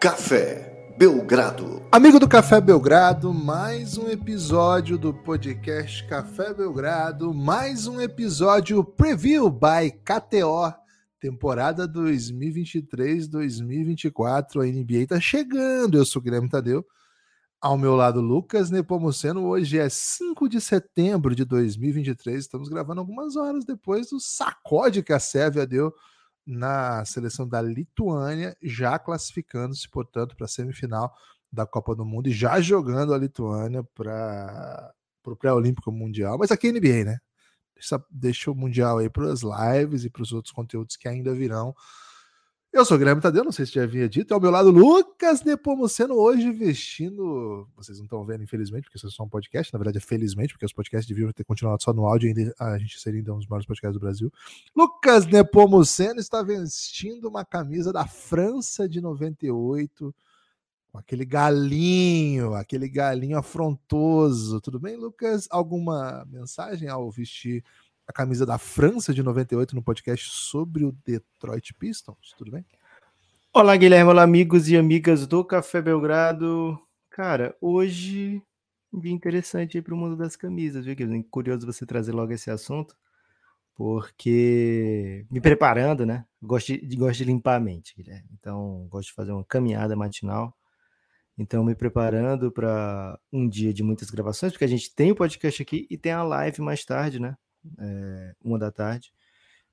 Café Belgrado. Amigo do Café Belgrado, mais um episódio do podcast Café Belgrado, mais um episódio Preview by KTO, temporada 2023-2024. A NBA tá chegando. Eu sou o Guilherme Tadeu. Ao meu lado, Lucas Nepomuceno. Hoje é 5 de setembro de 2023. Estamos gravando algumas horas depois do sacode que a Sérvia deu na seleção da Lituânia, já classificando-se, portanto, para a semifinal da Copa do Mundo e já jogando a Lituânia para o pré-olímpico mundial. Mas aqui é NBA, né? Deixa, deixa o mundial aí para as lives e para os outros conteúdos que ainda virão. Eu sou o Guilherme Tadeu, não sei se já havia dito. Ao meu lado, Lucas Nepomuceno, hoje vestindo. Vocês não estão vendo, infelizmente, porque isso é só um podcast. Na verdade, é felizmente, porque os podcasts deviam ter continuado só no áudio e ainda a gente seria então um dos maiores podcasts do Brasil. Lucas Nepomuceno está vestindo uma camisa da França de 98, com aquele galinho, aquele galinho afrontoso. Tudo bem, Lucas? Alguma mensagem ao vestir a camisa da França de 98 no podcast sobre o Detroit Pistons. Tudo bem? Olá, Guilherme. Olá, amigos e amigas do Café Belgrado. Cara, hoje um dia interessante aí para o mundo das camisas, viu, Guilherme? Curioso você trazer logo esse assunto, porque me preparando, né? Gosto de, gosto de limpar a mente, Guilherme. Então, gosto de fazer uma caminhada matinal. Então, me preparando para um dia de muitas gravações, porque a gente tem o podcast aqui e tem a live mais tarde, né? É, uma da tarde.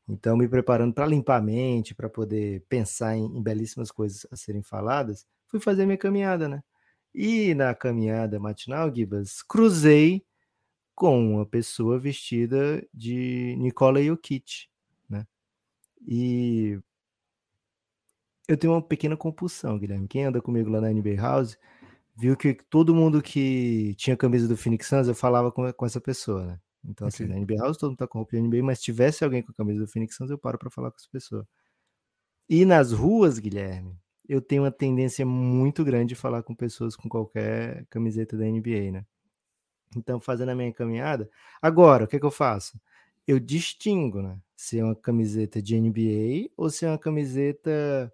Então, me preparando para limpar a mente, para poder pensar em, em, belíssimas coisas a serem faladas, fui fazer minha caminhada, né? E na caminhada matinal, Gibas, cruzei com uma pessoa vestida de Nikola Jokic, né? E eu tenho uma pequena compulsão, Guilherme. Quem anda comigo lá na NBA House viu que todo mundo que tinha camisa do Phoenix Suns, eu falava com, com essa pessoa, né? Então, assim, okay. na NBA House todo mundo tá com roupa de NBA, mas se tivesse alguém com a camisa do Phoenix Suns, eu paro para falar com essa pessoa. E nas ruas, Guilherme, eu tenho uma tendência muito grande de falar com pessoas com qualquer camiseta da NBA, né? Então, fazendo a minha caminhada. Agora, o que, é que eu faço? Eu distingo, né? Se é uma camiseta de NBA ou se é uma camiseta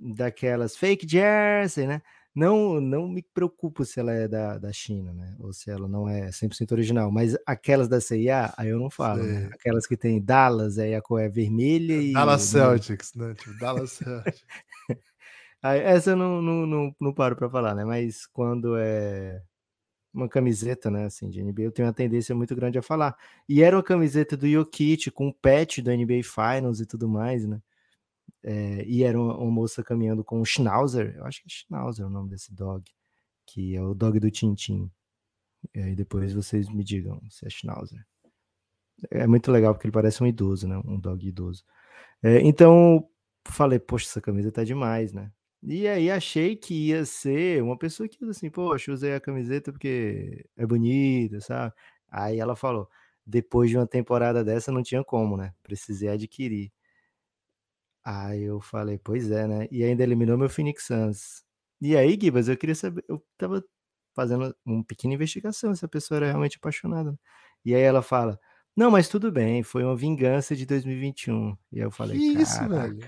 daquelas fake jersey, né? Não não me preocupo se ela é da, da China, né? Ou se ela não é 100% original, mas aquelas da CIA, aí eu não falo, né? Aquelas que tem Dallas, aí a cor é vermelha e... Dallas Celtics, né? Tipo, Dallas Celtics. essa eu não, não, não, não paro para falar, né? Mas quando é uma camiseta, né, assim, de NBA, eu tenho uma tendência muito grande a falar. E era uma camiseta do Jokic, com o patch do NBA Finals e tudo mais, né? É, e era uma, uma, moça caminhando com um Schnauzer, eu acho que é Schnauzer o nome desse dog, que é o dog do Tintin. E aí depois vocês me digam se é Schnauzer. É muito legal porque ele parece um idoso, né? Um dog idoso. É, então falei, poxa, essa camisa tá demais, né? E aí achei que ia ser uma pessoa que assim, poxa, usei a camiseta porque é bonita, sabe? Aí ela falou, depois de uma temporada dessa não tinha como, né? Precisei adquirir. Aí eu falei, pois é, né? E ainda eliminou meu Phoenix Suns. E aí, Gibas, eu queria saber, eu tava fazendo uma pequena investigação se a pessoa era realmente apaixonada. E aí ela fala, não, mas tudo bem, foi uma vingança de 2021. E aí eu falei, que isso, velho?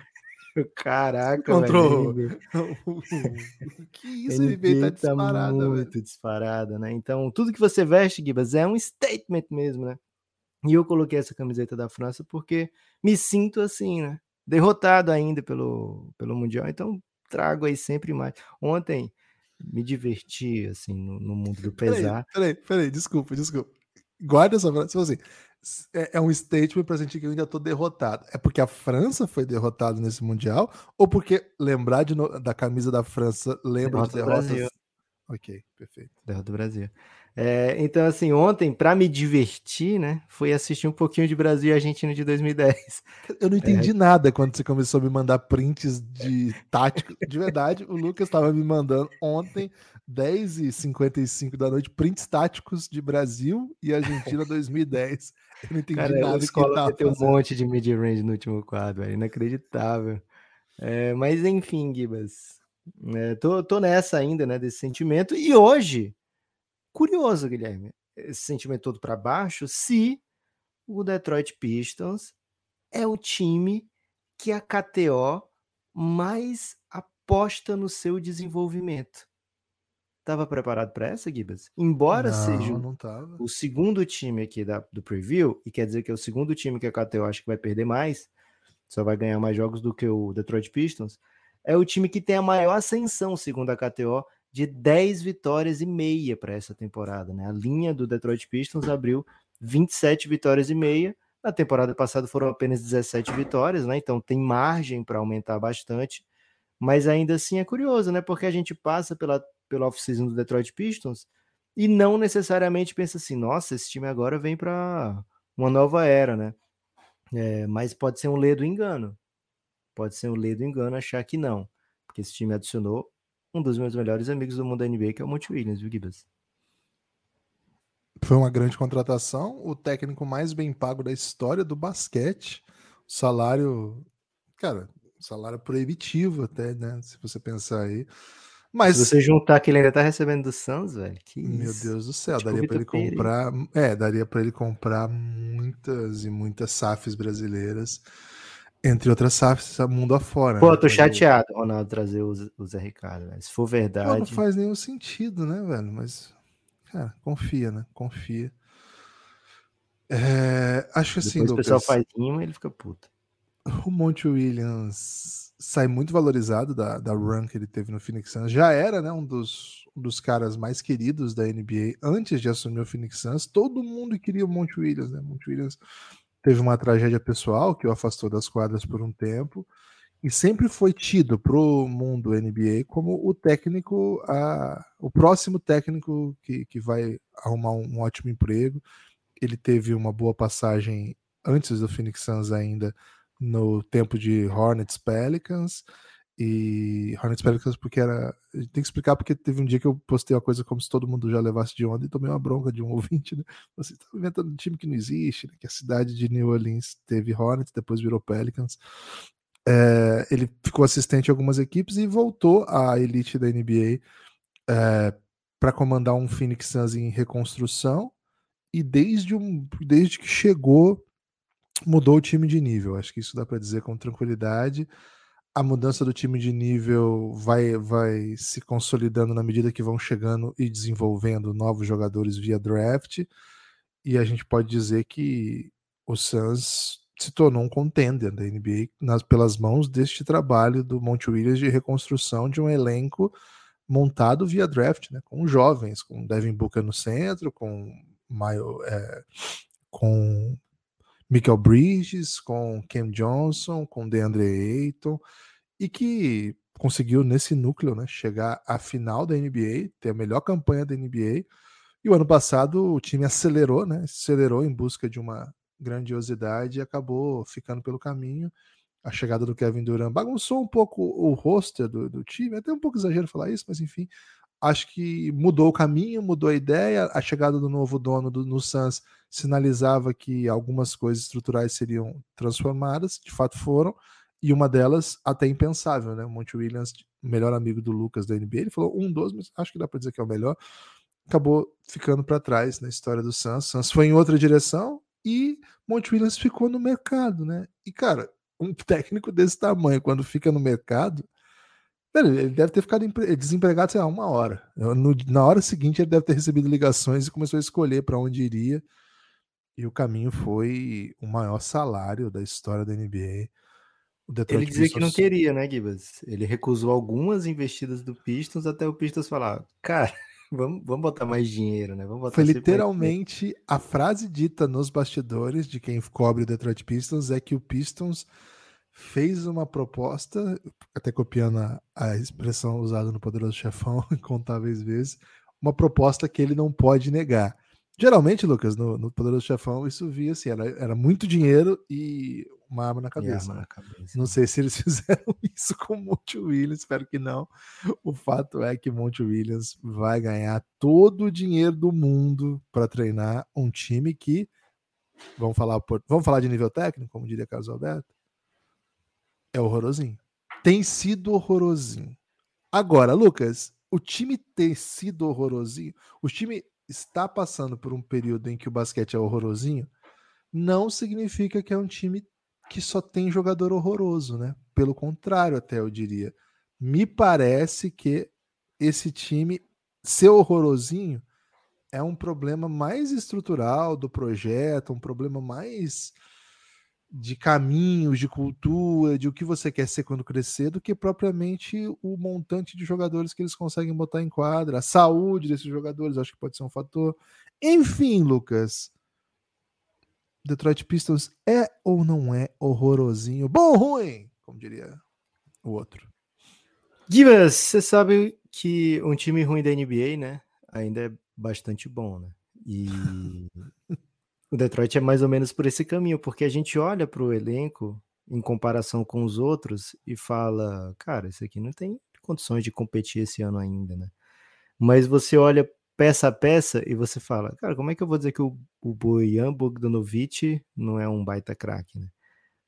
Caraca, Encontrou... velho. que isso, NBA tá disparada, tá muito velho. disparada, né? Então, tudo que você veste, Gibas, é um statement mesmo, né? E eu coloquei essa camiseta da França porque me sinto assim, né? Derrotado ainda pelo, pelo Mundial, então trago aí sempre mais. Ontem me diverti, assim, no, no mundo do pesar. Peraí, peraí, peraí, desculpa, desculpa. Guarda essa frase, assim, é, é um statement para sentir que eu ainda tô derrotado. É porque a França foi derrotada nesse Mundial ou porque lembrar de no, da camisa da França lembra Derrota de derrotas? Ok, perfeito. Derrota do Brasil. É, então, assim, ontem, para me divertir, né, foi assistir um pouquinho de Brasil e Argentina de 2010. Eu não entendi é. nada quando você começou a me mandar prints de tático. De verdade, o Lucas estava me mandando ontem, 10h55 da noite, prints táticos de Brasil e Argentina 2010. Eu não entendi Cara, nada. A escola tem um monte de mid-range no último quadro, é inacreditável. É, mas enfim, Gibas, é, tô, tô nessa ainda, né, desse sentimento. E hoje Curioso, Guilherme, esse sentimento todo para baixo, se o Detroit Pistons é o time que a KTO mais aposta no seu desenvolvimento. Estava preparado para essa, Gibas? Embora não, seja não o segundo time aqui da, do preview, e quer dizer que é o segundo time que a KTO acha que vai perder mais, só vai ganhar mais jogos do que o Detroit Pistons, é o time que tem a maior ascensão, segundo a KTO, de 10 vitórias e meia para essa temporada. Né? A linha do Detroit Pistons abriu 27 vitórias e meia. Na temporada passada foram apenas 17 vitórias, né? Então tem margem para aumentar bastante. Mas ainda assim é curioso, né? Porque a gente passa pela pelo off-season do Detroit Pistons e não necessariamente pensa assim, nossa, esse time agora vem para uma nova era, né? É, mas pode ser um ledo engano. Pode ser um ledo engano achar que não, porque esse time adicionou um dos meus melhores amigos do mundo da NBA, que é o Monte Williams, viu, Gibas? Foi uma grande contratação, o técnico mais bem pago da história do basquete. Salário, cara, salário proibitivo até, né? Se você pensar aí. Mas se você juntar que ele ainda tá recebendo do Suns, velho, que Meu isso. Deus do céu, tipo daria para ele comprar, é, daria para ele comprar muitas e muitas SAFs brasileiras, entre outras SAFs mundo afora. Pô, né? tô chateado, Ronaldo, trazer o, o Zé Ricardo, velho. Se for verdade. Pô, não faz nenhum sentido, né, velho? Mas, cara, confia, né? Confia. É, acho que assim, Depois Lucas, o pessoal faz rima e ele fica puto. O Monte Williams sai muito valorizado da, da run que ele teve no Phoenix Suns. Já era né, um, dos, um dos caras mais queridos da NBA antes de assumir o Phoenix Suns. Todo mundo queria o Monte Williams. Né? Monte Williams teve uma tragédia pessoal que o afastou das quadras por um tempo e sempre foi tido para o mundo NBA como o técnico, a, o próximo técnico que, que vai arrumar um, um ótimo emprego. Ele teve uma boa passagem antes do Phoenix Suns ainda no tempo de Hornets Pelicans e Hornets Pelicans porque era tem que explicar porque teve um dia que eu postei uma coisa como se todo mundo já levasse de onda e tomei uma bronca de um ouvinte, né? Você está inventando um time que não existe, né? que a cidade de New Orleans teve Hornets, depois virou Pelicans. É, ele ficou assistente em algumas equipes e voltou à elite da NBA é, para comandar um Phoenix Suns em reconstrução e desde, um, desde que chegou mudou o time de nível. Acho que isso dá para dizer com tranquilidade. A mudança do time de nível vai, vai se consolidando na medida que vão chegando e desenvolvendo novos jogadores via draft. E a gente pode dizer que o Suns se tornou um contender da NBA nas, pelas mãos deste trabalho do Monte Williams de reconstrução de um elenco montado via draft, né, com jovens, com Devin Booker no centro, com, Maio, é, com Michael Bridges, com Cam Johnson, com DeAndre Ayton, e que conseguiu nesse núcleo né, chegar à final da NBA, ter a melhor campanha da NBA. E o ano passado o time acelerou, né? Acelerou em busca de uma grandiosidade e acabou ficando pelo caminho. A chegada do Kevin Durant bagunçou um pouco o roster do, do time, até um pouco exagero falar isso, mas enfim, acho que mudou o caminho, mudou a ideia. A chegada do novo dono do, no Suns sinalizava que algumas coisas estruturais seriam transformadas, de fato foram, e uma delas até impensável, né? O Monte Williams, melhor amigo do Lucas da NBA, ele falou um dos, mas acho que dá para dizer que é o melhor. Acabou ficando para trás na história do Suns. Suns foi em outra direção e Monte Williams ficou no mercado, né? E cara, um técnico desse tamanho, quando fica no mercado, ele deve ter ficado desempregado, sei lá, uma hora. No, na hora seguinte, ele deve ter recebido ligações e começou a escolher para onde iria. E o caminho foi o maior salário da história da NBA. ele dizia Pistons... que não queria, né, Gibas? Ele recusou algumas investidas do Pistons até o Pistons falar: cara, vamos, vamos botar mais dinheiro, né? Vamos foi literalmente a frase dita nos bastidores de quem cobre o Detroit Pistons é que o Pistons fez uma proposta, até copiando a, a expressão usada no Poderoso Chefão incontáveis vezes, uma proposta que ele não pode negar. Geralmente, Lucas, no, no Poderoso Chefão, isso via assim, era, era muito dinheiro e uma arma na cabeça. Arma na cabeça. Não sei se eles fizeram isso com Monte Williams, espero que não. O fato é que Monte Williams vai ganhar todo o dinheiro do mundo para treinar um time que, vamos falar, vamos falar de nível técnico, como diria Carlos Alberto, é horrorosinho. Tem sido horrorosinho. Agora, Lucas, o time ter sido horrorosinho, o time está passando por um período em que o basquete é horrorosinho, não significa que é um time que só tem jogador horroroso, né? Pelo contrário, até eu diria. me parece que esse time ser horrorosinho é um problema mais estrutural do projeto, um problema mais de caminhos, de cultura, de o que você quer ser quando crescer, do que propriamente o montante de jogadores que eles conseguem botar em quadra, a saúde desses jogadores, acho que pode ser um fator. Enfim, Lucas, Detroit Pistons é ou não é horrorosinho? Bom ou ruim? Como diria o outro. Gibas, você sabe que um time ruim da NBA, né, ainda é bastante bom, né? E o Detroit é mais ou menos por esse caminho, porque a gente olha para o elenco em comparação com os outros e fala, cara, esse aqui não tem condições de competir esse ano ainda, né? Mas você olha peça a peça e você fala, cara, como é que eu vou dizer que o, o Bojan Bogdanovic não é um baita craque, né?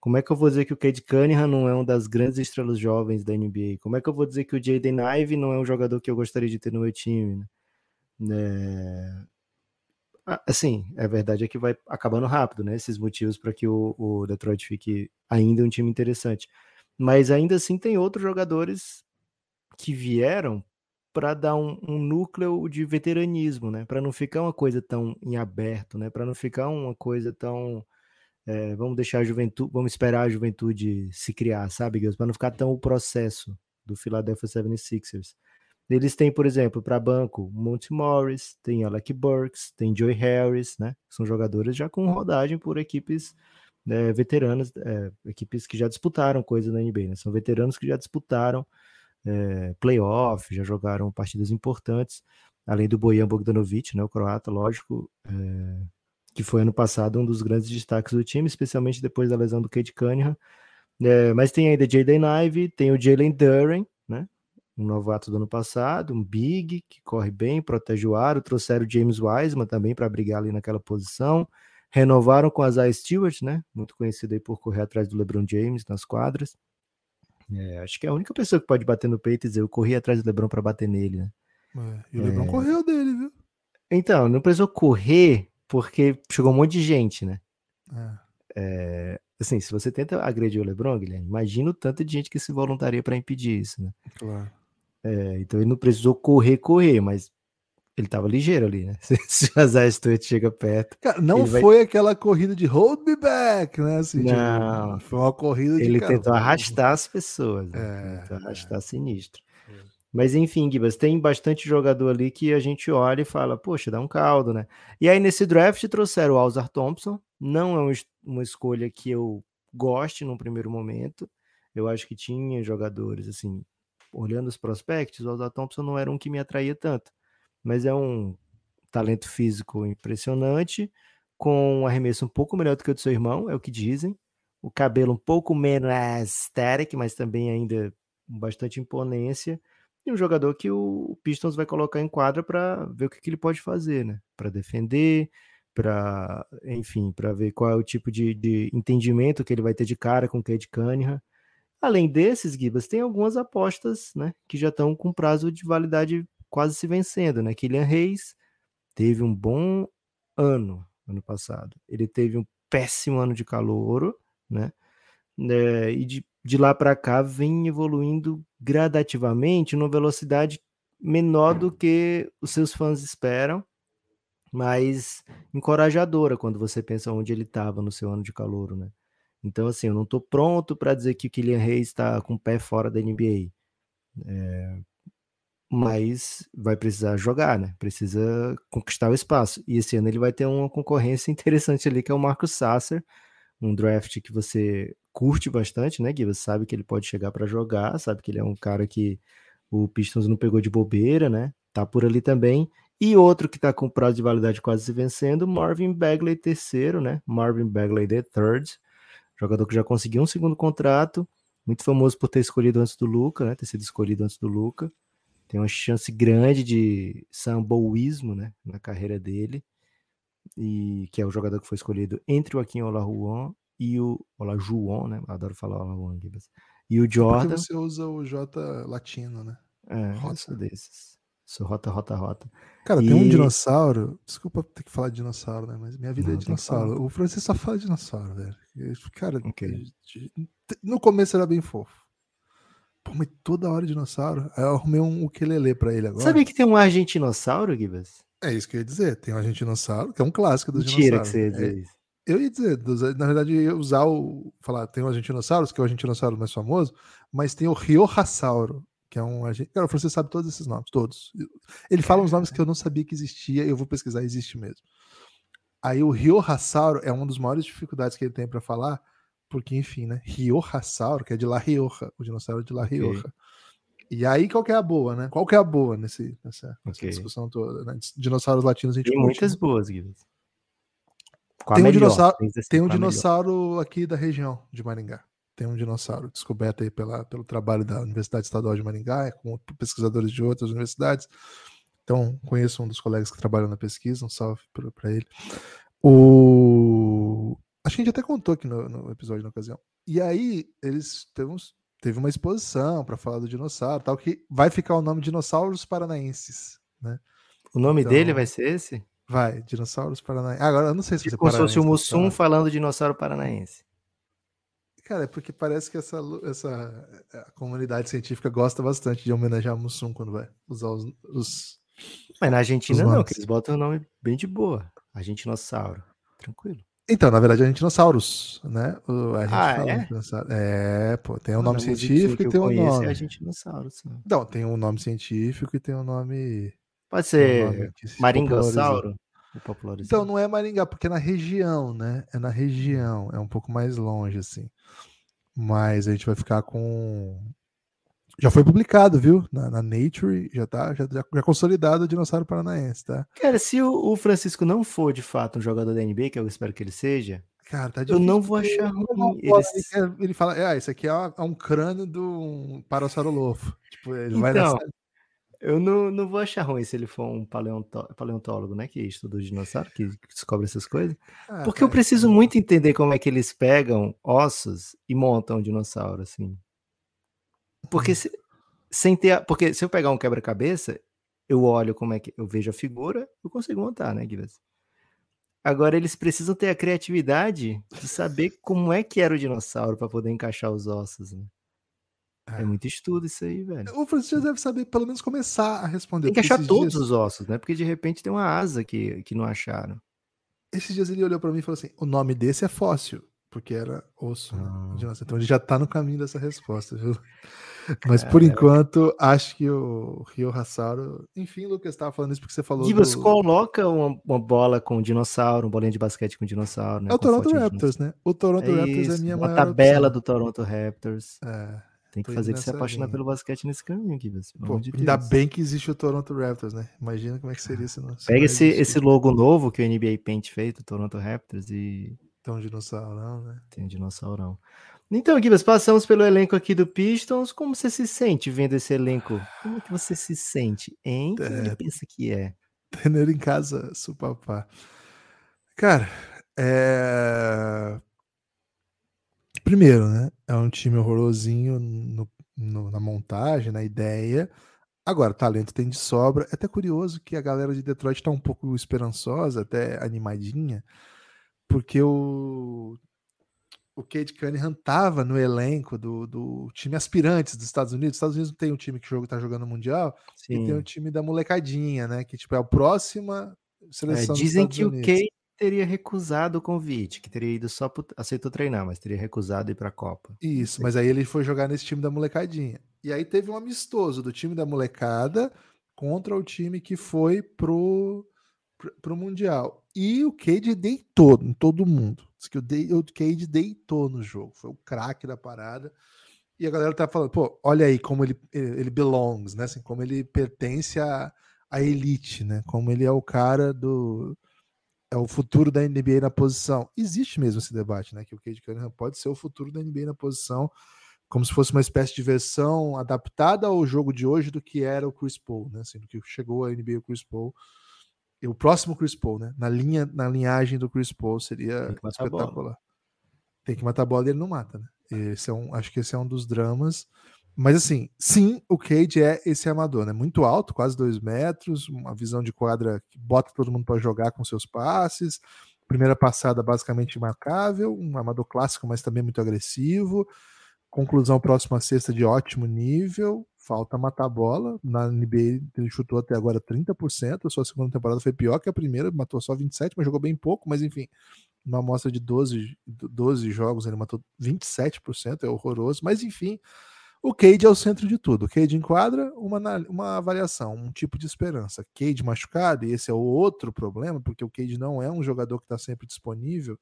Como é que eu vou dizer que o Cade Cunningham não é uma das grandes estrelas jovens da NBA? Como é que eu vou dizer que o Jaden Ive não é um jogador que eu gostaria de ter no meu time? Né? É... Assim, a verdade é que vai acabando rápido, né? Esses motivos para que o, o, Detroit fique ainda um time interessante. Mas ainda assim tem outros jogadores que vieram para dar um, um, núcleo de veteranismo, né? Para não ficar uma coisa tão em aberto, né? Para não ficar uma coisa tão é, vamos deixar a juventude, vamos esperar a juventude se criar, sabe, Para não ficar tão o processo do Philadelphia 76ers. Eles têm, por exemplo, para banco, Monty Morris, tem Alec Burks, tem Joey Harris, né? São jogadores já com rodagem por equipes né, veteranas, é, equipes que já disputaram coisa na NBA, né? São veteranos que já disputaram é, playoff, já jogaram partidas importantes, além do Bojan Bogdanovic, né? O croata, lógico, é, que foi ano passado um dos grandes destaques do time, especialmente depois da lesão do Cade Cunningham. É, mas tem ainda Jaden Ive, tem o Jalen Duren? Um novato do ano passado, um big que corre bem, protege o aro, trouxeram o James Wiseman também para brigar ali naquela posição, renovaram com a Zay Stewart, né, muito conhecido aí por correr atrás do LeBron James nas quadras. É, acho que é a única pessoa que pode bater no peito e dizer eu corri atrás do LeBron para bater nele, né? É, e o LeBron é... correu dele, viu? Então, não precisou correr porque chegou um monte de gente, né? É. É, assim, se você tenta agredir o LeBron, Guilherme, imagina o tanto de gente que se voluntaria para impedir isso, né? Claro. É, então ele não precisou correr, correr, mas ele tava ligeiro ali, né? Se o Azar Stewart chega perto. Cara, não foi vai... aquela corrida de hold me back, né? Assim, não. Tipo, foi uma corrida de. Ele cara, tentou arrastar as pessoas. Né? É, tentou arrastar é. sinistro. É. Mas enfim, Gibas, tem bastante jogador ali que a gente olha e fala, poxa, dá um caldo, né? E aí nesse draft trouxeram o Alzar Thompson, não é uma escolha que eu goste num primeiro momento. Eu acho que tinha jogadores, assim, olhando os prospectos, o Alda Thompson não era um que me atraía tanto, mas é um talento físico impressionante, com um arremesso um pouco melhor do que o do seu irmão, é o que dizem. O cabelo um pouco menos aesthetic, mas também ainda com bastante imponência. E um jogador que o Pistons vai colocar em quadra para ver o que, que ele pode fazer, né? Para defender, para, enfim, para ver qual é o tipo de, de, entendimento que ele vai ter de cara com o Cade Cunningham. Além desses, Gibas, tem algumas apostas, né, que já estão com prazo de validade quase se vencendo, né? Kylian Reis teve um bom ano ano passado. Ele teve um péssimo ano de calor, né? É, e de, de lá para cá vem evoluindo gradativamente numa velocidade menor do que os seus fãs esperam mais encorajadora quando você pensa onde ele estava no seu ano de calor, né? Então, assim, eu não estou pronto para dizer que o Kylian Reis está com o pé fora da NBA. É, mas vai precisar jogar, né? Precisa conquistar o espaço. E esse ano ele vai ter uma concorrência interessante ali, que é o Marcos Sasser, um draft que você curte bastante, né, Gui? Você sabe que ele pode chegar para jogar, sabe que ele é um cara que o Pistons não pegou de bobeira, né? Tá por ali também. E outro que está com prazo de validade quase se vencendo, Marvin Bagley terceiro, né? Marvin Bagley the third, jogador que já conseguiu um segundo contrato, muito famoso por ter escolhido antes do Luca, né? Ter sido escolhido antes do Luca. Tem uma chance grande de samboísmo, né? Na carreira dele. E que é o jogador que foi escolhido entre o Joaquim Olajuwon e o Olajuwon, né? Adoro falar Olajuwon, E o Jordan. Porque você usa o J latino, né? É, desses. Sou rota, rota, rota. Cara, e... tem um dinossauro. Desculpa ter que falar de dinossauro, né? Mas minha vida Não, é dinossauro. O Francisco só fala de dinossauro, velho. Cara, okay. no começo era bem fofo. Pô, mas toda hora dinossauro. Aí eu arrumei um ukelele pra ele agora. Sabia que tem um argentinossauro, Gibas? É isso que eu ia dizer. Tem um argentinossauro, que é um clássico dos Mentira que dinossauros. você ia dizer É, isso. eu ia dizer, na verdade, eu ia usar o. Falar, tem o argentinossauros, que é o argentinossauro mais famoso, mas tem o Riojasauro, que é um. argen- Cara, você sabe todos esses nomes, todos. Ele fala uns nomes que eu não sabia que existia, eu vou pesquisar, existe mesmo. Aí o Riojasauro é uma das maiores dificuldades que ele tem para falar, porque, enfim, né? Riojasauro, que é de La Rioja, o dinossauro de La Rioja. E aí, qual que é a boa, né? Qual que é a boa nesse, nessa, nessa Ok. discussão toda? Né? Dinossauros latinos a gente Tem curte muitas muito. boas, a Tem um melhor? dinossauro- Tem um melhor. dinossauro aqui da região de Maringá. Tem um dinossauro descoberto aí pela, pelo trabalho da Universidade Estadual de Maringá, é com pesquisadores de outras universidades. Então, conheço um dos colegas que trabalham na pesquisa, um salve para ele. O... Acho que a gente até contou aqui no, no episódio na ocasião. E aí, eles teve, uns- teve uma exposição para falar do dinossauro, tal, que vai ficar o nome Dinossauros Paranaenses. Né? O nome Então, dele vai ser esse? Vai, Dinossauros Paranaenses. Agora, eu não sei se Tipo você como se fosse o? Mussum falando dinossauro paranaense. Cara, é porque parece que essa, essa a comunidade científica gosta bastante de homenagear Mussum quando vai usar os. os- Mas na Argentina não, nomes. que eles botam um nome bem de boa. Argentinossauro. Tranquilo. Então, na verdade, é dinossauros, né? O- a gente Ah, fala é? É, pô, tem um nome científico e tem um conheço nome. É. Não, tem um nome científico e tem um nome. Pode um ser popularizou. Maringossauro? Então, não é Maringá, porque é na região, né? É na região, é um pouco mais longe, assim. Mas a gente vai ficar com. Já foi publicado, viu? Na, na Nature, já tá já, já, consolidado o dinossauro paranaense, tá? Cara, se o, o Francisco não for de fato um jogador da NBA, que eu espero que ele seja, Cara, tá eu não vou achar ele ruim. Ele... Ele, fala, ah, isso aqui é, é um crânio do um parasaurolofo. Tipo, ele vai Então, nessa. Eu não, não vou achar ruim se ele for um paleonto- paleontólogo, né? Que estuda os dinossauros, que descobre essas coisas. Ah, Porque eu cara, preciso muito entender como é que eles pegam ossos e montam um dinossauro, assim. Porque se, sem ter. a- Porque se eu pegar um quebra-cabeça, eu olho como é que. Eu vejo a figura, eu consigo montar, né, Guilherme? Agora eles precisam ter a criatividade de saber como é que era o dinossauro para poder encaixar os ossos, né? É É. muito estudo isso aí, velho. O Francisco deve saber pelo menos começar a responder. Tem que achar todos dias- os ossos, né? Porque de repente tem uma asa que, que não acharam. Esses dias ele olhou pra mim e falou assim: o nome desse é fóssil, porque era osso. né, Ah. de nossa. Então ele já tá no caminho dessa resposta, viu? Mas por enquanto, acho que o Rio Hassauro. Enfim, Lucas estava falando isso porque você falou. Gibas, do... coloca uma, uma bola com dinossauro, uma bolinha de basquete com dinossauro, né? É o Toronto Raptors, né? O Toronto dinossauro. Raptors é a isso, minha a maior tabela opção. do Toronto Raptors. É. Tem que fazer que se apaixonar linha. pelo basquete nesse caminho, Gibas. Pelo Pô, de ainda Deus. bem que existe o Toronto Raptors, né? Imagina como é que seria se não. se Pega esse, esse logo novo que o NBA Paint fez, do Toronto Raptors, e Tão dinossauro, não, né? tem um dinossaurão. Então, Gibas, passamos pelo elenco aqui do Pistons. Como você se sente vendo esse elenco? Como é que você se sente, hein? Quem É. pensa que é? Tendo em casa, supapá. Cara, é. Primeiro, né? É um time horrorosinho no- no- na montagem, na ideia. Agora, talento tem de sobra. É até curioso que a galera de Detroit tá um pouco esperançosa, até animadinha, porque o, o Cade Cunningham tava no elenco do, do time aspirantes dos Estados Unidos. Os Estados Unidos não tem um time que jogo tá jogando Mundial, e tem Sim. time da molecadinha, né? Que tipo é a próxima É, seleção dos dizem que o Unidos. Teria recusado o convite, que teria ido só pro, aceitou treinar, mas teria recusado ir para a Copa. Isso, mas aí ele foi jogar nesse time da molecadinha. E aí teve um amistoso do time da molecada contra o time que foi pro, pro, pro Mundial. E o Cade deitou em todo mundo. Diz que o, de, o Cade deitou no jogo. Foi o craque da parada. E a galera tá falando, pô, olha aí como ele, ele belongs, né? Assim, como ele pertence à, à elite, né? Como ele é o cara do. É o futuro da NBA na posição. Existe mesmo esse debate, né? Que o Cade Cunningham pode ser o futuro da NBA na posição, como se fosse uma espécie de versão adaptada ao jogo de hoje do que era o Chris Paul, né? Assim, do que chegou a NBA o Chris Paul. E o próximo Chris Paul, né? Na linha, na linhagem do Chris Paul seria Tem espetacular. Tem que matar a bola e ele não mata, né? Esse é um, acho que esse é um dos dramas. Mas assim, sim, o Cade é esse amador, né? Muito alto, quase dois metros, uma visão de quadra que bota todo mundo para jogar com seus passes. Primeira passada basicamente imarcável, um amador clássico, mas também muito agressivo, conclusão próxima sexta de ótimo nível. Falta matar a bola. Na NBA ele chutou até agora 30%. A sua segunda temporada foi pior que a primeira, matou só 27, mas jogou bem pouco, mas enfim, uma amostra de 12, 12 jogos, ele matou 27%, é horroroso, mas enfim, o Cade é o centro de tudo. O Cade enquadra uma, uma avaliação, um tipo de esperança. Cade machucado, e esse é o outro problema, porque o Cade não é um jogador que está sempre disponível.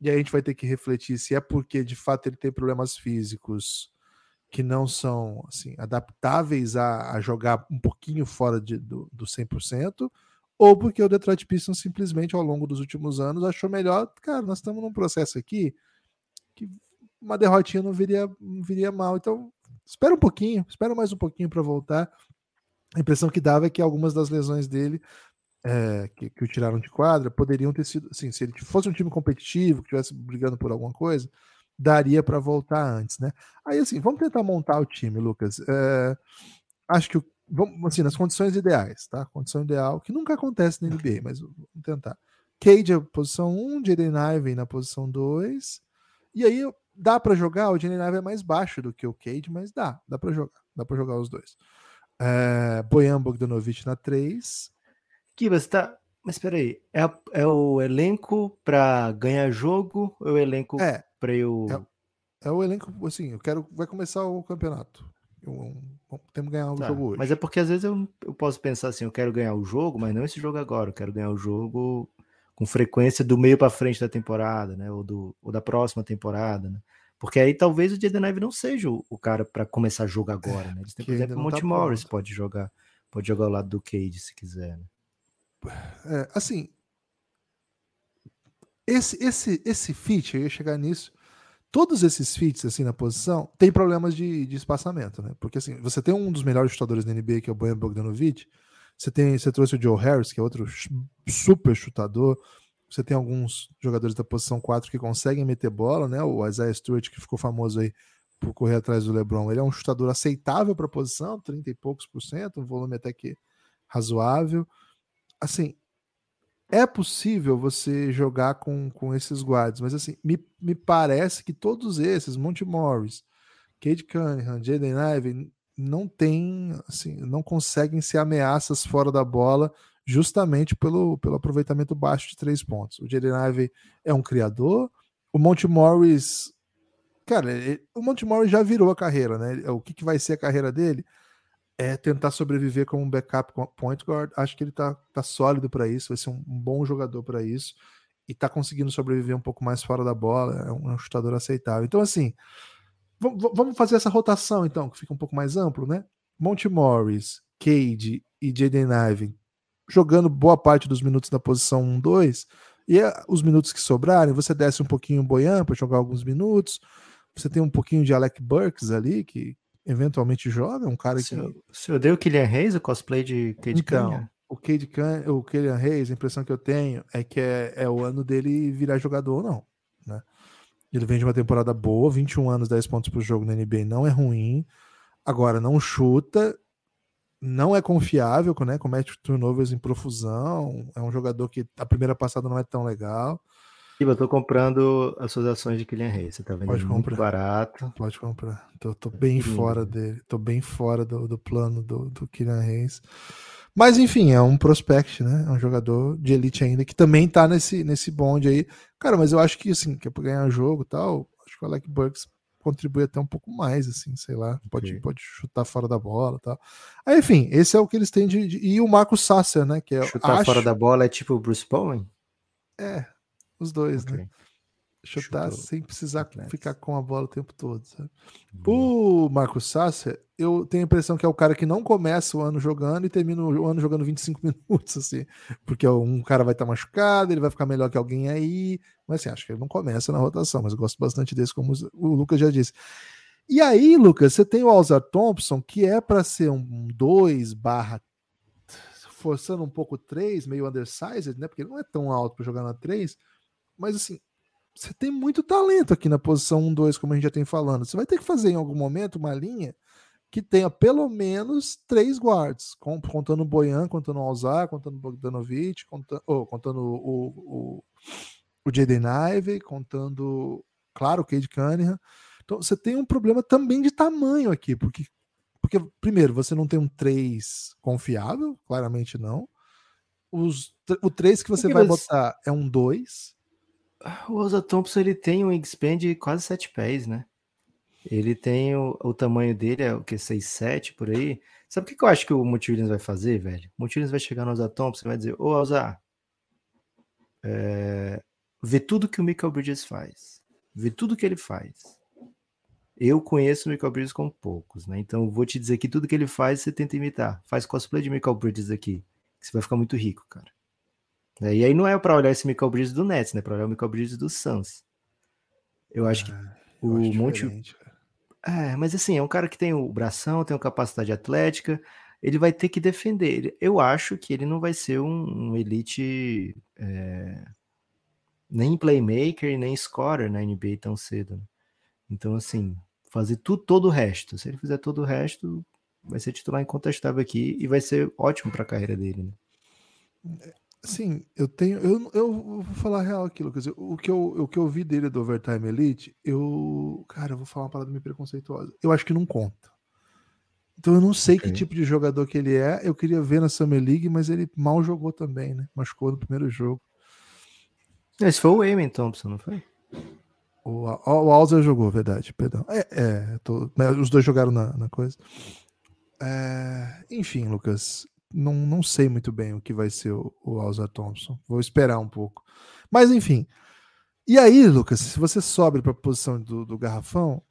E aí a gente vai ter que refletir se é porque de fato ele tem problemas físicos que não são assim, adaptáveis a, a jogar um pouquinho fora de, do, do 100%, ou porque o Detroit Pistons simplesmente ao longo dos últimos anos achou melhor, cara, nós estamos num processo aqui que uma derrotinha não viria, não viria mal. Então, espera um pouquinho, espera mais um pouquinho para voltar. A impressão que dava é que algumas das lesões dele é, que, que, o tiraram de quadra poderiam ter sido, assim, se ele fosse um time competitivo, que estivesse brigando por alguma coisa, daria para voltar antes, né? Aí, assim, vamos tentar montar o time, Lucas. É, acho que vamos assim, nas condições ideais, tá? Condição ideal, que nunca acontece na NBA, mas vamos tentar. Cade é posição 1, Jaden Ivey na posição 2. E aí dá para jogar, o Jaden Ivey é mais baixo do que o Cade, mas dá, dá para jogar, dá para jogar os dois. É, Bojan Bogdanovic na 3. Kibas, tá, mas espera aí, é, é o elenco para ganhar jogo ou é o elenco é, para eu é, é o elenco, assim, eu quero vai começar o campeonato. Eu, temos que ganhar o tá, jogo hoje. Mas é porque às vezes eu, eu posso pensar assim, eu quero ganhar o jogo, mas não esse jogo agora, eu quero ganhar o jogo com frequência do meio para frente da temporada, né? Ou, do, ou da próxima temporada, né? Porque aí talvez o Jaden Ivey não seja o, o cara para começar jogo agora, né? Eles têm, por exemplo, o Monte tá Morris pode jogar, pode jogar ao lado do Cade se quiser. Né? É, assim, esse, esse, esse fit, eu ia chegar nisso, todos esses fits assim na posição tem problemas de, de espaçamento, né? Porque assim, você tem um dos melhores chutadores da NBA, que é o Bojan Bogdanovic, você tem, você trouxe o Joe Harris, que é outro super chutador. Você tem alguns jogadores da posição 4 que conseguem meter bola, né? O Isaiah Stewart, que ficou famoso aí por correr atrás do LeBron, ele é um chutador aceitável para a posição, 30 e poucos por cento, um volume até que razoável. Assim, é possível você jogar com, com esses guardas, mas assim, me, me parece que todos esses, Monty Morris, Cade Cunningham, Jaden Ivey, não tem, assim, não conseguem ser ameaças fora da bola justamente pelo, pelo aproveitamento baixo de três pontos. O Jaden Ivey é um criador, o Monty Morris, cara, ele, o Monty Morris já virou a carreira, né? O que, que vai ser a carreira dele? é tentar sobreviver como um backup point guard. Acho que ele tá, tá sólido para isso, vai ser um, um bom jogador para isso e tá conseguindo sobreviver um pouco mais fora da bola, é um, é um chutador aceitável. Então, assim, vamos fazer essa rotação, então, que fica um pouco mais amplo, né? Monte Morris, Cade e Jaden Ivey jogando boa parte dos minutos na posição 1, 2, e os minutos que sobrarem, você desce um pouquinho o Boyan para jogar alguns minutos, você tem um pouquinho de Alec Burks ali, que, eventualmente joga, um cara que. Se eu dei o Kylian Reis, o cosplay de Cade então, O Cade o Kylian Reis, a impressão que eu tenho é que é, é o ano dele virar jogador ou não. Né? Ele vem de uma temporada boa, 21 anos, 10 pontos por jogo na NBA não é ruim. Agora, não chuta, não é confiável, né? Comete turnovers em profusão. É um jogador que a primeira passada não é tão legal. Eu tô comprando as suas ações de Kylian Reis. Você tá vendendo Pode comprar. muito barato. Pode comprar. Tô, tô bem fora dele. Tô bem fora do, do plano do, do Kylian Reis. Mas enfim, é um prospect, né? É um jogador de elite ainda que também tá nesse, nesse bonde aí. Cara, mas eu acho que assim, que é pra ganhar jogo e tal, acho que o Alec Burks contribui até um pouco mais, assim, sei lá, pode, okay. pode chutar fora da bola tal. Aí, enfim, esse é o que eles têm de. de... E o Marco Sasser, né? Que é, chutar acho... fora da bola é tipo o Bruce Bowen? É, os dois, okay. né? Chutar Chutou. sem precisar ficar com a bola o tempo todo. Sabe? O Marcos Sasser, eu tenho a impressão que é o cara que não começa o ano jogando e termina o ano jogando 25 minutos, assim. Porque um cara vai estar tá machucado, ele vai ficar melhor que alguém aí. Mas assim, acho que ele não começa na rotação, mas eu gosto bastante desse, como o Lucas já disse. E aí, Lucas, você tem o Alzar Thompson, que é para ser um 2 barra forçando um pouco 3, meio undersized, né? Porque ele não é tão alto para jogar na 3 mas assim, você tem muito talento aqui na posição 1, 2, como a gente já tem falando. Você vai ter que fazer em algum momento uma linha que tenha pelo menos três guards, contando o Boyan, contando o Alzar, contando o Bogdanovic, contando, oh, contando o, o, o Jaden Ivey, contando, claro, o Cade Cunningham. Então você tem um problema também de tamanho aqui, porque, porque primeiro, você não tem um 3 confiável, claramente não. Os, o 3 que você vai você... botar é um 2. O Rosa Thompson ele tem um wingspan de quase 7 pés, né? Ele tem o, o tamanho dele, é o que? 6,7 por aí. Sabe o que, que eu acho que o Multi vai fazer, velho? O Multi vai chegar no Alza Thompson e vai dizer: Ô Alza, é, vê tudo que o Michael Bridges faz. Vê tudo que ele faz. Eu conheço o Michael Bridges com poucos, né? Então vou te dizer que tudo que ele faz, você tenta imitar. Faz cosplay de Michael Bridges aqui, você vai ficar muito rico, cara. E aí não é para olhar esse Michael Bridges do Nets, né? Para olhar o Michael Bridges do Suns. Eu acho que ah, o Monte é, mas assim, é um cara que tem o bração, tem uma capacidade atlética, ele vai ter que defender. Eu acho que ele não vai ser um, um elite é, nem playmaker nem scorer na NBA tão cedo. Né? Então, assim, fazer tudo, todo o resto. Se ele fizer todo o resto, vai ser titular incontestável aqui e vai ser ótimo para a carreira dele. Né? Sim, eu tenho. Eu, eu vou falar real aqui, Lucas. O que, eu, o que eu vi dele do Overtime Elite, eu. Cara, eu vou falar uma palavra meio preconceituosa. Eu acho que não conta. Então eu não sei okay. que tipo de jogador que ele é. Eu queria ver na Summer League, mas ele mal jogou também, né? Machucou no primeiro jogo. Esse foi o Eamon Thompson, não foi? O, o Alza jogou, verdade, perdão. É, é tô, os dois jogaram na, na coisa. É, enfim, Lucas, não, não sei muito bem o que vai ser o, o Alza Thompson. Vou esperar um pouco. Mas enfim. E aí, Lucas, se você sobe para a posição do, do garrafão,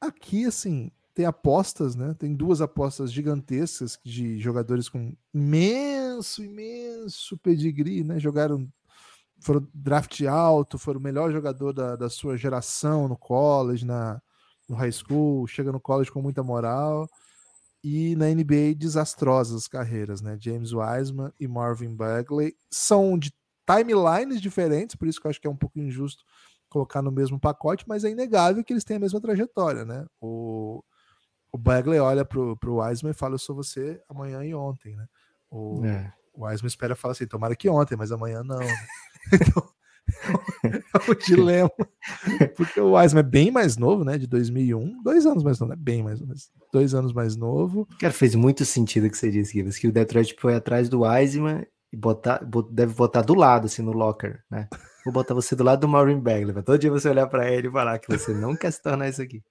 aqui assim tem apostas, né? Tem duas apostas gigantescas de jogadores com imenso, imenso pedigree, né? Jogaram, foram draft alto, foram o melhor jogador da, da sua geração no college, na, no high school, chega no college com muita moral e na NBA desastrosas carreiras, né? James Wiseman e Marvin Bagley são de timelines diferentes, por isso que eu acho que é um pouco injusto colocar no mesmo pacote, mas é inegável que eles têm a mesma trajetória, né? O, o Bagley olha pro, pro Wiseman e fala: Eu sou você amanhã e ontem, né? O, é. o Wiseman espera falar assim: Tomara que ontem, mas amanhã não. Né? então, é o dilema. Porque o Wiseman é bem mais novo, né? De 2001. Dois anos mais novo, né? Bem mais novo. Dois anos mais novo. Cara, fez muito sentido o que você disse, Gibbs, que o Detroit foi atrás do Wiseman e botar, deve botar do lado, assim, no locker, né? Vou botar você do lado do Maureen Bagley. Todo dia você olhar para ele e falar que você não quer se tornar isso aqui.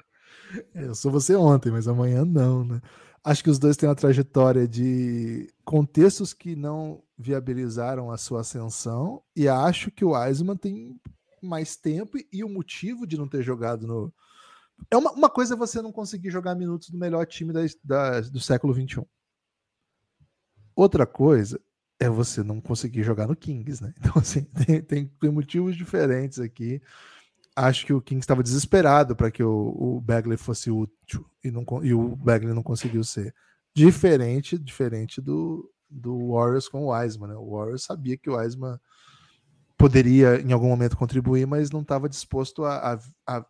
Eu sou você ontem, mas amanhã não, né? Acho que os dois têm uma trajetória de contextos que não viabilizaram a sua ascensão, e acho que o Wiseman tem mais tempo e o motivo de não ter jogado no. É uma, uma coisa é você não conseguir jogar minutos no melhor time da, da, do século XXI. Outra coisa é você não conseguir jogar no Kings, né? Então, assim, tem, tem, tem motivos diferentes aqui acho que o Kings estava desesperado para que o, o Bagley fosse útil e, não, e o Bagley não conseguiu ser. Diferente, diferente do, do Warriors com o Wiseman. Né? O Warriors sabia que o Wiseman poderia em algum momento contribuir, mas não estava disposto a, a, a,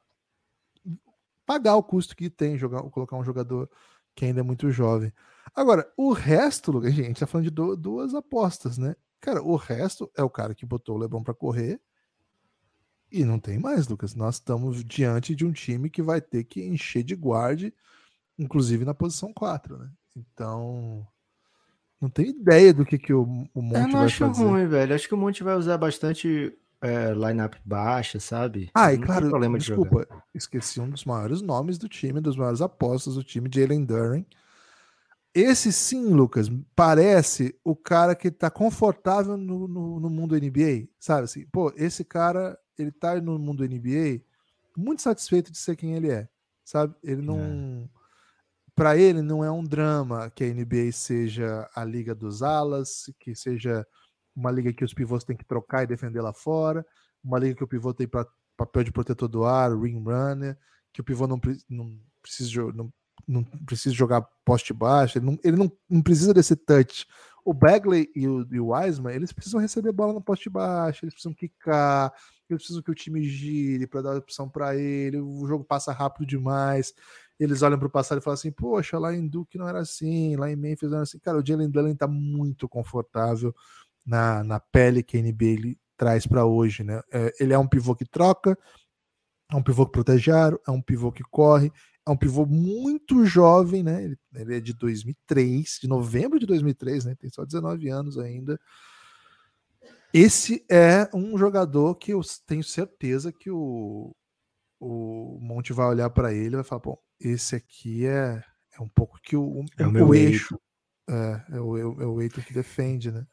pagar o custo que tem jogar, colocar um jogador que ainda é muito jovem. Agora, o resto, a gente está falando de duas apostas, né? Cara, o resto é o cara que botou o LeBron para correr e não tem mais, Lucas. Nós estamos diante de um time que vai ter que encher de guarde, inclusive na posição 4, né? Então, não tenho ideia do que, que o, o Monte vai fazer. Eu não acho ruim, velho. Acho que o Monte vai usar bastante é, lineup baixa, sabe? Ah, e claro, problema desculpa, de esqueci um dos maiores nomes do time, dos maiores apostas do time, Jalen Duren. Esse sim, Lucas, parece o cara que tá confortável no, no, no mundo NBA, sabe? Assim, pô, esse cara ele tá no mundo NBA muito satisfeito de ser quem ele é, sabe? Ele não. É. Para ele, não é um drama que a NBA seja a liga dos alas, que seja uma liga que os pivôs têm que trocar e defender lá fora, uma liga que o pivô tem pra, papel de protetor do ar, ring runner, que o pivô não, não precisa, não, não precisa jogar poste baixo, ele, não, ele não, não precisa desse touch. O Bagley e o, e o Wiseman, eles precisam receber bola no poste baixo, eles precisam quicar, eu preciso que o time gire para dar opção para ele, o jogo passa rápido demais. Eles olham para o passado e falam assim: Poxa, lá em Duke não era assim, lá em Memphis não era assim. Cara, o Jalen Dunn está muito confortável na, na pele que a NBA ele traz para hoje, né? É, ele é um pivô que troca, É um pivô que protege aro, é um pivô que corre, é um pivô muito jovem, né? Ele, ele, é de 2003, de novembro de 2003, né? Tem só 19 anos ainda. Esse é um jogador que eu tenho certeza que o, o Monte vai olhar para ele e vai falar: bom, esse aqui é, é um pouco que o, é o, o eixo. É, é o, é o Eiton que defende, né?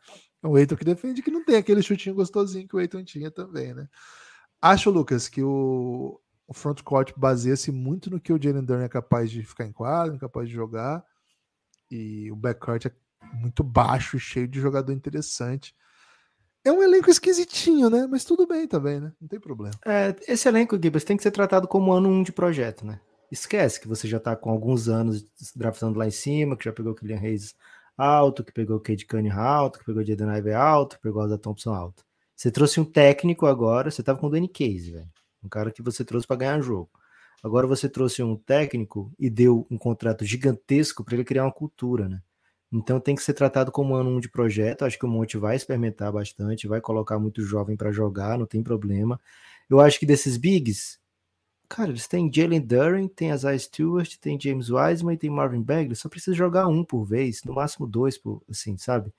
É o Eiton que defende que não tem aquele chutinho gostosinho que o Eiton tinha também, né? Acho, Lucas, que o, o frontcourt baseia-se muito no que o Jalen Durant é capaz de ficar em quadro, é capaz de jogar, e o backcourt é muito baixo e cheio de jogador interessante. É um elenco esquisitinho, né? Mas tudo bem também, né? Não tem problema. É, esse elenco, Gibbs, tem que ser tratado como ano 1 um de projeto, né? Esquece que você já tá com alguns anos draftando lá em cima, que já pegou o Kylian Reis alto, que pegou o Cade Cunningham alto, que pegou o Jaden Ive alto, que pegou o da Thompson alto. Você trouxe um técnico agora, você tava com o Danny Case, velho. Um cara que você trouxe para ganhar jogo. Agora você trouxe um técnico e deu um contrato gigantesco para ele criar uma cultura, né? Então tem que ser tratado como ano um de projeto. Acho que o Monte vai experimentar bastante, vai colocar muito jovem para jogar, não tem problema. Eu acho que desses bigs, cara, eles têm Jalen Duran, tem Isaiah Stewart, tem James Wiseman e tem Marvin Bagley. Só precisa jogar um por vez, no máximo dois, por, assim, sabe?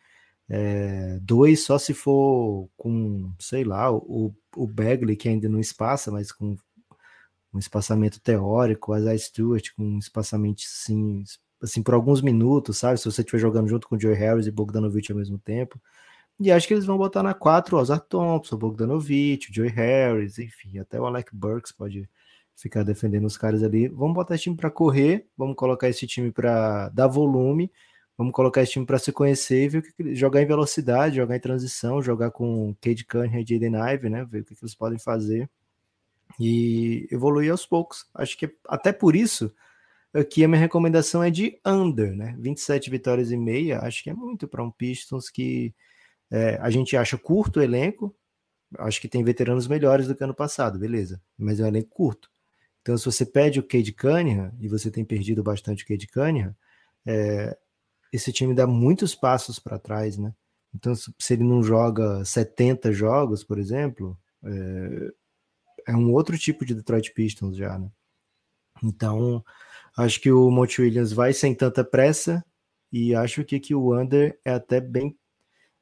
É, dois só se for com, sei lá, o, o Bagley, que ainda não espaça, mas com um espaçamento teórico, Isaiah Stewart com um espaçamento sim, assim, por alguns minutos, sabe? Se você estiver jogando junto com o Joe Harris e Bogdanovich ao mesmo tempo. E acho que eles vão botar na 4 o Ozar Thompson, o Bogdanovich, o Joe Harris, enfim, até o Alec Burks pode ficar defendendo os caras ali. Vamos botar esse time para correr, vamos colocar esse time para dar volume, vamos colocar esse time para se conhecer e ver que, jogar em velocidade, jogar em transição, jogar com Cade Cunningham e Jaden Ive, né? Ver o que, que eles podem fazer e evoluir aos poucos. Acho que até por isso aqui a minha recomendação é de under, né? 27 vitórias e meia, acho que é muito para um Pistons que é, a gente acha curto o elenco, acho que tem veteranos melhores do que ano passado, beleza, mas é um elenco curto. Então, se você pede o Cade Cunningham, e você tem perdido bastante o Cade Cunningham, é, esse time dá muitos passos para trás, né? Então, se ele não joga 70 jogos, por exemplo, é, é um outro tipo de Detroit Pistons já, né? Então, acho que o Monte Williams vai sem tanta pressa e acho que, que o Under é até bem,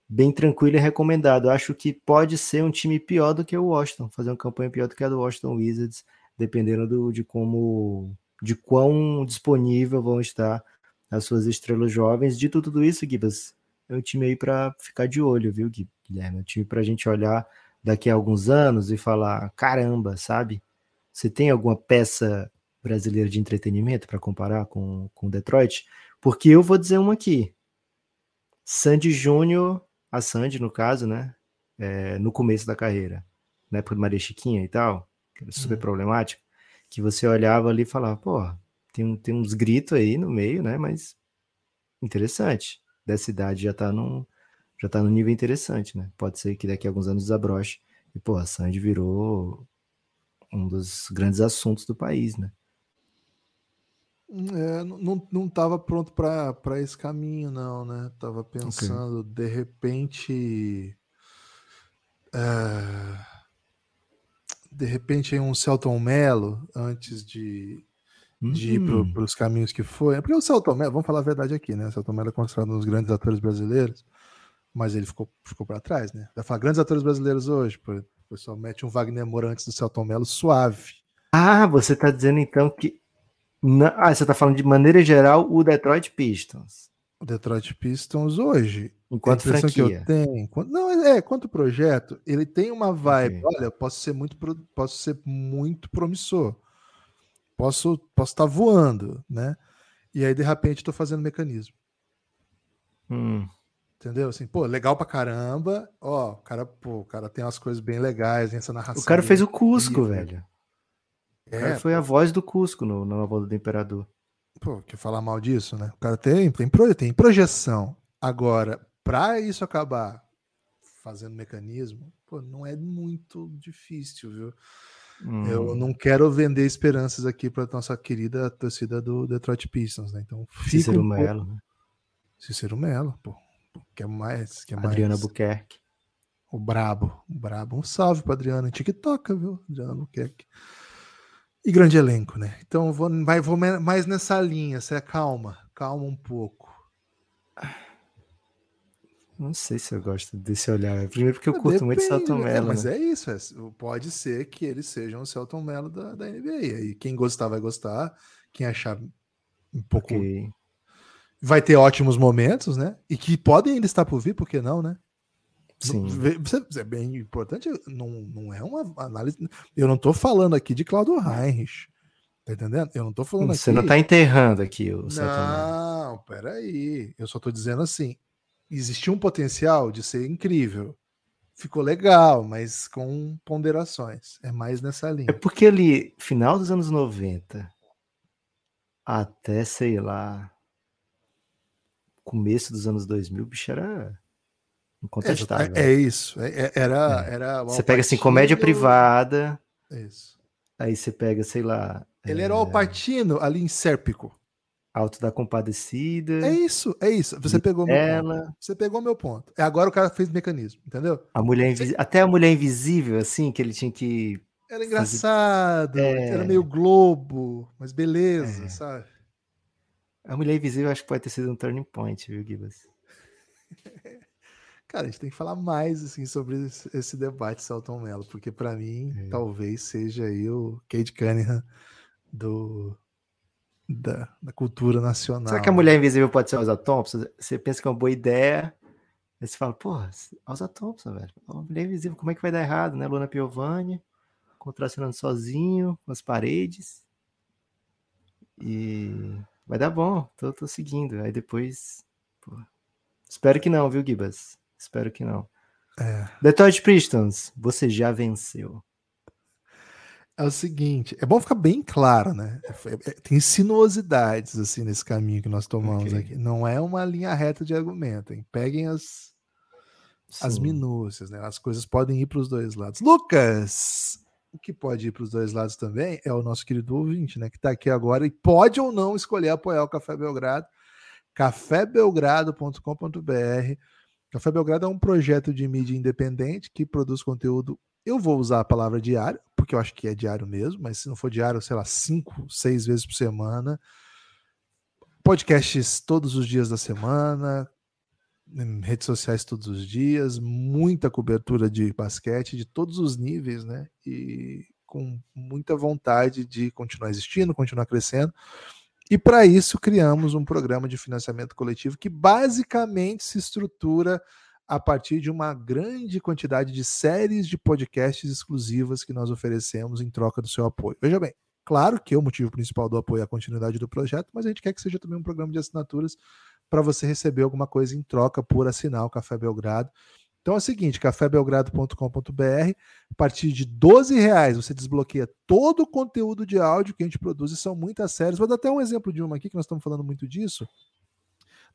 bem tranquilo e recomendado. Acho que pode ser um time pior do que o Washington, fazer uma campanha pior do que a do Washington Wizards, dependendo do, de como, de quão disponível vão estar as suas estrelas jovens. Dito tudo isso, Gibas, é um time aí para ficar de olho, viu, Guilherme? É um time para a gente olhar daqui a alguns anos e falar: caramba, sabe? Você tem alguma peça brasileira de entretenimento para comparar com, com Detroit? Porque eu vou dizer uma aqui. Sandy Júnior, a Sandy, no caso, né? É, no começo da carreira, na época de Maria Chiquinha e tal, que era super uhum. problemático, que você olhava ali e falava, pô, tem, tem uns gritos aí no meio, né? Mas interessante. Dessa idade já tá num, já tá num nível interessante, né? Pode ser que daqui a alguns anos desabroche. E, pô, a Sandy virou um dos grandes assuntos do país, né? É, não, não tava pronto para esse caminho, não, né? Tava pensando, okay. de repente. É, de repente um Celton Mello antes de, de ir para os caminhos que foi. É porque o Celton Mello, vamos falar a verdade aqui, né? O Celton Mello é considerado um dos grandes atores brasileiros, mas ele ficou, ficou para trás, né? Vai falar grandes atores brasileiros hoje, o pessoal mete um Wagner Moura antes do Celton Mello suave. Ah, você está dizendo então que na, ah, você está falando de maneira geral o Detroit Pistons. O Detroit Pistons hoje. Enquanto franquia. Que eu tenho, não, é, quanto projeto, ele tem uma vibe. Okay. Olha, posso ser muito, posso ser muito promissor. Posso, posso estar tá voando, né? E aí, de repente, estou fazendo mecanismo. Hum. Entendeu? Assim, pô, legal pra caramba. Ó, o cara, pô, o cara tem umas coisas bem legais, essa narração. O cara fez o Cusco, velho. É, o cara foi a voz do Cusco no, na Nova do Imperador. Pô, que falar mal disso, né? O cara tem, tem, tem projeção. Agora, para isso acabar fazendo mecanismo, pô, não é muito difícil, viu? Hum. Eu não quero vender esperanças aqui para nossa querida torcida do Detroit Pistons, né? Então, Cícero um Melo, né? Cícero Melo, pô. Que é mais. Que é Adriana mais... Buquerque. O Brabo. O Brabo. Um salve para Adriana. TikTok, viu? Adriana Buquerque. E grande elenco, né? Então vou, vai, vou mais nessa linha. Você é calma, calma um pouco. Não sei se eu gosto desse olhar. Primeiro porque eu curto Depende, muito Celton Mello. É, mas né? é isso. É, pode ser que eles sejam o Celton Mello da, da NBA. E quem gostar vai gostar. Quem achar um pouco. Okay. Vai ter ótimos momentos, né? E que podem ainda estar por vir, por que não, né? Sim. É bem importante, não, não é uma análise. Eu não estou falando aqui de Claudio Heinrich. Tá entendendo? Eu não estou falando Você aqui... não está enterrando aqui o Não, peraí. Eu só estou dizendo assim: existia um potencial de ser incrível. Ficou legal, mas com ponderações. É mais nessa linha. É porque ali, final dos anos 90, até, sei lá, começo dos anos 2000, o bicho era incontestável. É, é isso. É, é era, é. era você pega assim, comédia privada. Isso. Aí você pega, sei lá. Ele era o Alpatino ali em Sérpico. Alto da Compadecida. É isso, é isso. Você pegou meu ponto. Você pegou meu ponto. É agora o cara fez mecanismo, entendeu? A mulher invis... Até a mulher invisível, assim, que ele tinha que. Era engraçado, fazer... é... era meio globo, mas beleza, é. sabe? A mulher invisível acho que pode ter sido um turning point, viu, Gibas? Cara, a gente tem que falar mais assim sobre esse debate Celton Mello, porque para mim é. talvez seja aí o Cade Cunningham do da, da cultura nacional. Será que a Mulher Invisível pode ser Elsa Thompson? Você pensa que é uma boa ideia, aí você fala, porra, Elsa Thompson, velho. A Mulher Invisível, como é que vai dar errado, né? Luna Piovani, contracionando sozinho, com as paredes. E vai dar bom, tô, tô seguindo. Aí depois. Espero que não, viu, Gibas? Espero que não. É. Detroit Pistons, você já venceu é o seguinte, é bom ficar bem claro, né? É, é, tem sinuosidades assim nesse caminho que nós tomamos okay. aqui. Não é uma linha reta de argumento, hein? Peguem as as minúcias, né? As coisas podem ir para os dois lados. Lucas, o que pode ir para os dois lados também é o nosso querido ouvinte, né? Que está aqui agora e pode ou não escolher apoiar o Café Belgrado. cafébelgrado.com.br. Café Belgrado é um projeto de mídia independente que produz conteúdo eu vou usar a palavra diário, porque eu acho que é diário mesmo, mas se não for diário, sei lá, cinco, seis vezes por semana. Podcasts todos os dias da semana, redes sociais todos os dias, muita cobertura de basquete de todos os níveis, né? E com muita vontade de continuar existindo, continuar crescendo. E para isso criamos um programa de financiamento coletivo que basicamente se estrutura a partir de uma grande quantidade de séries de podcasts exclusivas que nós oferecemos em troca do seu apoio. Veja bem, claro que é o motivo principal do apoio é a continuidade do projeto, mas a gente quer que seja também um programa de assinaturas para você receber alguma coisa em troca por assinar o Café Belgrado. Então é o seguinte, cafébelgrado.com.br, a partir de 12 reais você desbloqueia todo o conteúdo de áudio que a gente produz, e são muitas séries. Vou dar até um exemplo de uma aqui, que nós estamos falando muito disso.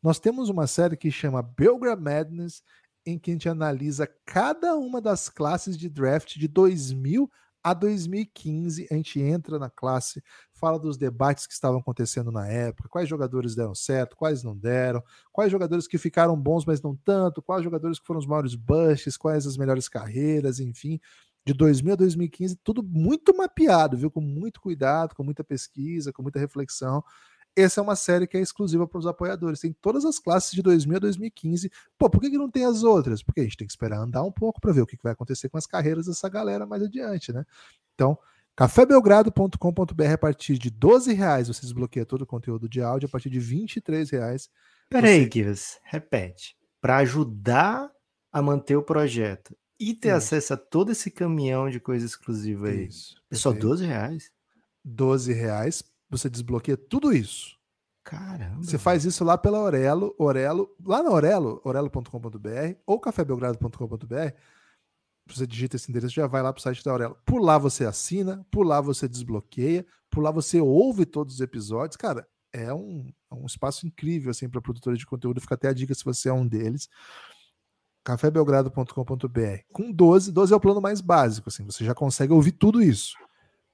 Nós temos uma série que chama Belgrade Madness, em que a gente analisa cada uma das classes de draft de 2000 a 2015. A gente entra na classe, fala dos debates que estavam acontecendo na época, quais jogadores deram certo, quais não deram, quais jogadores que ficaram bons, mas não tanto, quais jogadores que foram os maiores busts, quais as melhores carreiras, enfim. De 2000 a 2015, tudo muito mapeado, viu? Com muito cuidado, com muita pesquisa, com muita reflexão. Essa é uma série que é exclusiva para os apoiadores. Tem todas as classes de 2000 a 2015. Pô, por que, que não tem as outras? Porque a gente tem que esperar andar um pouco para ver o que, que vai acontecer com as carreiras dessa galera mais adiante, né? Então, cafébelgrado.com.br a partir de 12 reais você desbloqueia todo o conteúdo de áudio, a partir de 23 reais. Peraí, você... Gibbs, repete. Para ajudar a manter o projeto e ter acesso a todo esse caminhão de coisa exclusiva aí. Isso. É só 12 reais? 12 reais você desbloqueia tudo isso. Caramba. Você faz isso lá pela Orelo, Orelo, lá na Orelo, orelo.com.br ou cafébelgrado.com.br. Você digita esse endereço, já vai lá para o site da Aurelo. Por lá você assina, por lá você desbloqueia, por lá você ouve todos os episódios. Cara, é um, é um espaço incrível assim para produtores de conteúdo. Fica até a dica se você é um deles. cafébelgrado.com.br. Com 12, 12 é o plano mais básico, assim, você já consegue ouvir tudo isso.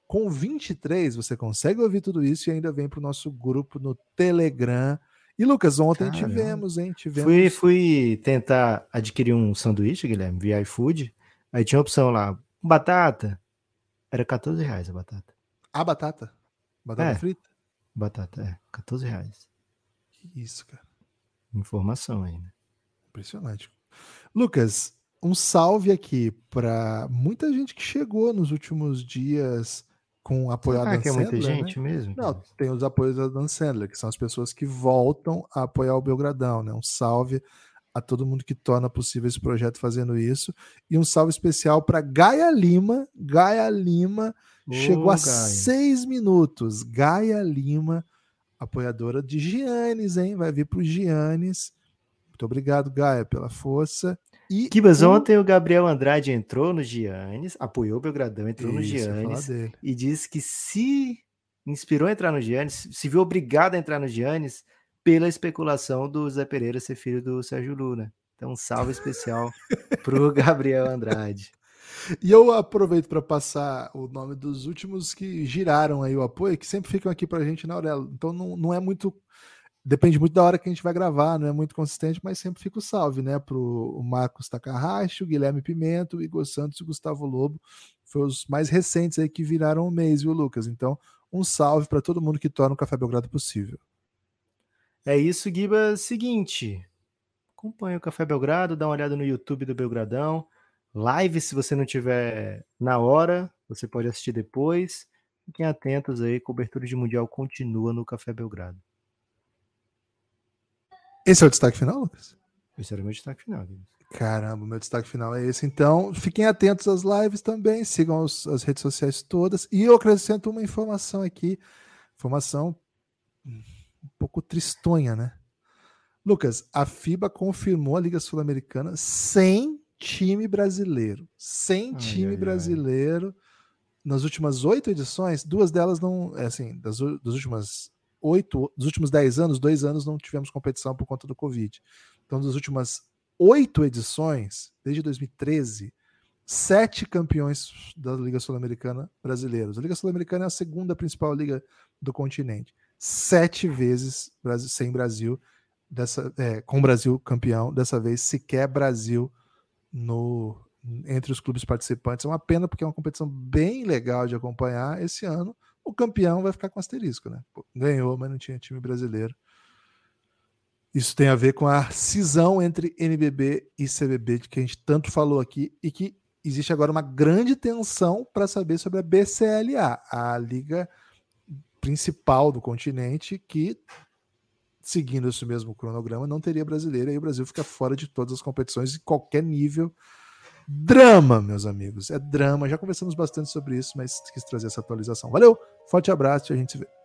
Com 23, você consegue ouvir tudo isso e ainda vem para o nosso grupo no Telegram. E Lucas, ontem Caramba. tivemos, hein? Tivemos... Fui, fui tentar adquirir um sanduíche, Guilherme, via iFood. Aí tinha a opção lá, batata. Era 14 reais a batata. A batata? Batata É. frita? Batata, é. 14 reais. Que isso, cara. Informação aí, né? Impressionante. Lucas, um salve aqui para muita gente que chegou nos últimos dias com apoio a Será Dan que é muita Sandler, né? gente mesmo? Não, tem os apoios da Dan Sandler, que são as pessoas que voltam a apoiar o Belgradão, né? Um salve a todo mundo que torna possível esse projeto fazendo isso. E um salve especial para Gaia Lima. Gaia Lima Ô, chegou a Gaia. seis minutos. Gaia Lima, apoiadora de Giannis, hein? Vai vir pro Giannis. Muito obrigado, Gaia, pela força. E Kibas, o- ontem o Gabriel Andrade entrou no Giannis, apoiou o Belgradão, entrou no Isso, falar Giannis e disse que se inspirou a entrar no Giannis, se viu obrigado a entrar no Giannis pela especulação do Zé Pereira ser filho do Sérgio Luna. Então, um salve especial pro Gabriel Andrade. E eu aproveito para passar o nome dos últimos que giraram aí o apoio, que sempre ficam aqui pra gente na Aurelo. Então não, não é muito. Depende muito da hora que a gente vai gravar, não é muito consistente, mas sempre fica o salve, né? Pro o Marcos Takahashi, o Guilherme Pimento, o Igor Santos e o Gustavo Lobo. Foi os mais recentes aí que viraram o mês, viu, Lucas? Então, um salve para todo mundo que torna o Café Belgrado possível. É isso, Giba. Seguinte, acompanha o Café Belgrado, dá uma olhada no YouTube do Belgradão. Live, se você não tiver na hora, você pode assistir depois. Fiquem atentos aí, cobertura de Mundial continua no Café Belgrado. Esse é o destaque final, Lucas? Esse era o meu destaque final. Caramba, o meu destaque final é esse. Então, fiquem atentos às lives também, sigam os- as redes sociais todas. E eu acrescento uma informação aqui, informação um pouco tristonha, né? Lucas, a FIBA confirmou a Liga Sul-Americana sem time brasileiro. Sem Ai, time ai, ai. brasileiro. Nas últimas oito edições, duas delas não. É assim, das, das últimas oito, dos últimos dez anos, dois anos não tivemos competição por conta do Covid. Então, das últimas oito edições, desde 2013, sete campeões da Liga Sul-Americana brasileiros. A Liga Sul-Americana é a segunda principal liga do continente. Sete vezes sem Brasil, dessa, é, com o Brasil campeão, dessa vez sequer Brasil no entre os clubes participantes. É uma pena porque é uma competição bem legal de acompanhar. Esse ano o campeão vai ficar com asterisco, né? Ganhou, mas não tinha time brasileiro. Isso tem a ver com a cisão entre NBB e CBB, de que a gente tanto falou aqui, e que existe agora uma grande tensão para saber sobre a BCLA, a liga principal do continente, que, seguindo esse mesmo cronograma, não teria brasileiro, e o Brasil fica fora de todas as competições em qualquer nível. Drama, meus amigos, é drama. Já conversamos bastante sobre isso, mas quis trazer essa atualização. Valeu, forte abraço e a gente se vê.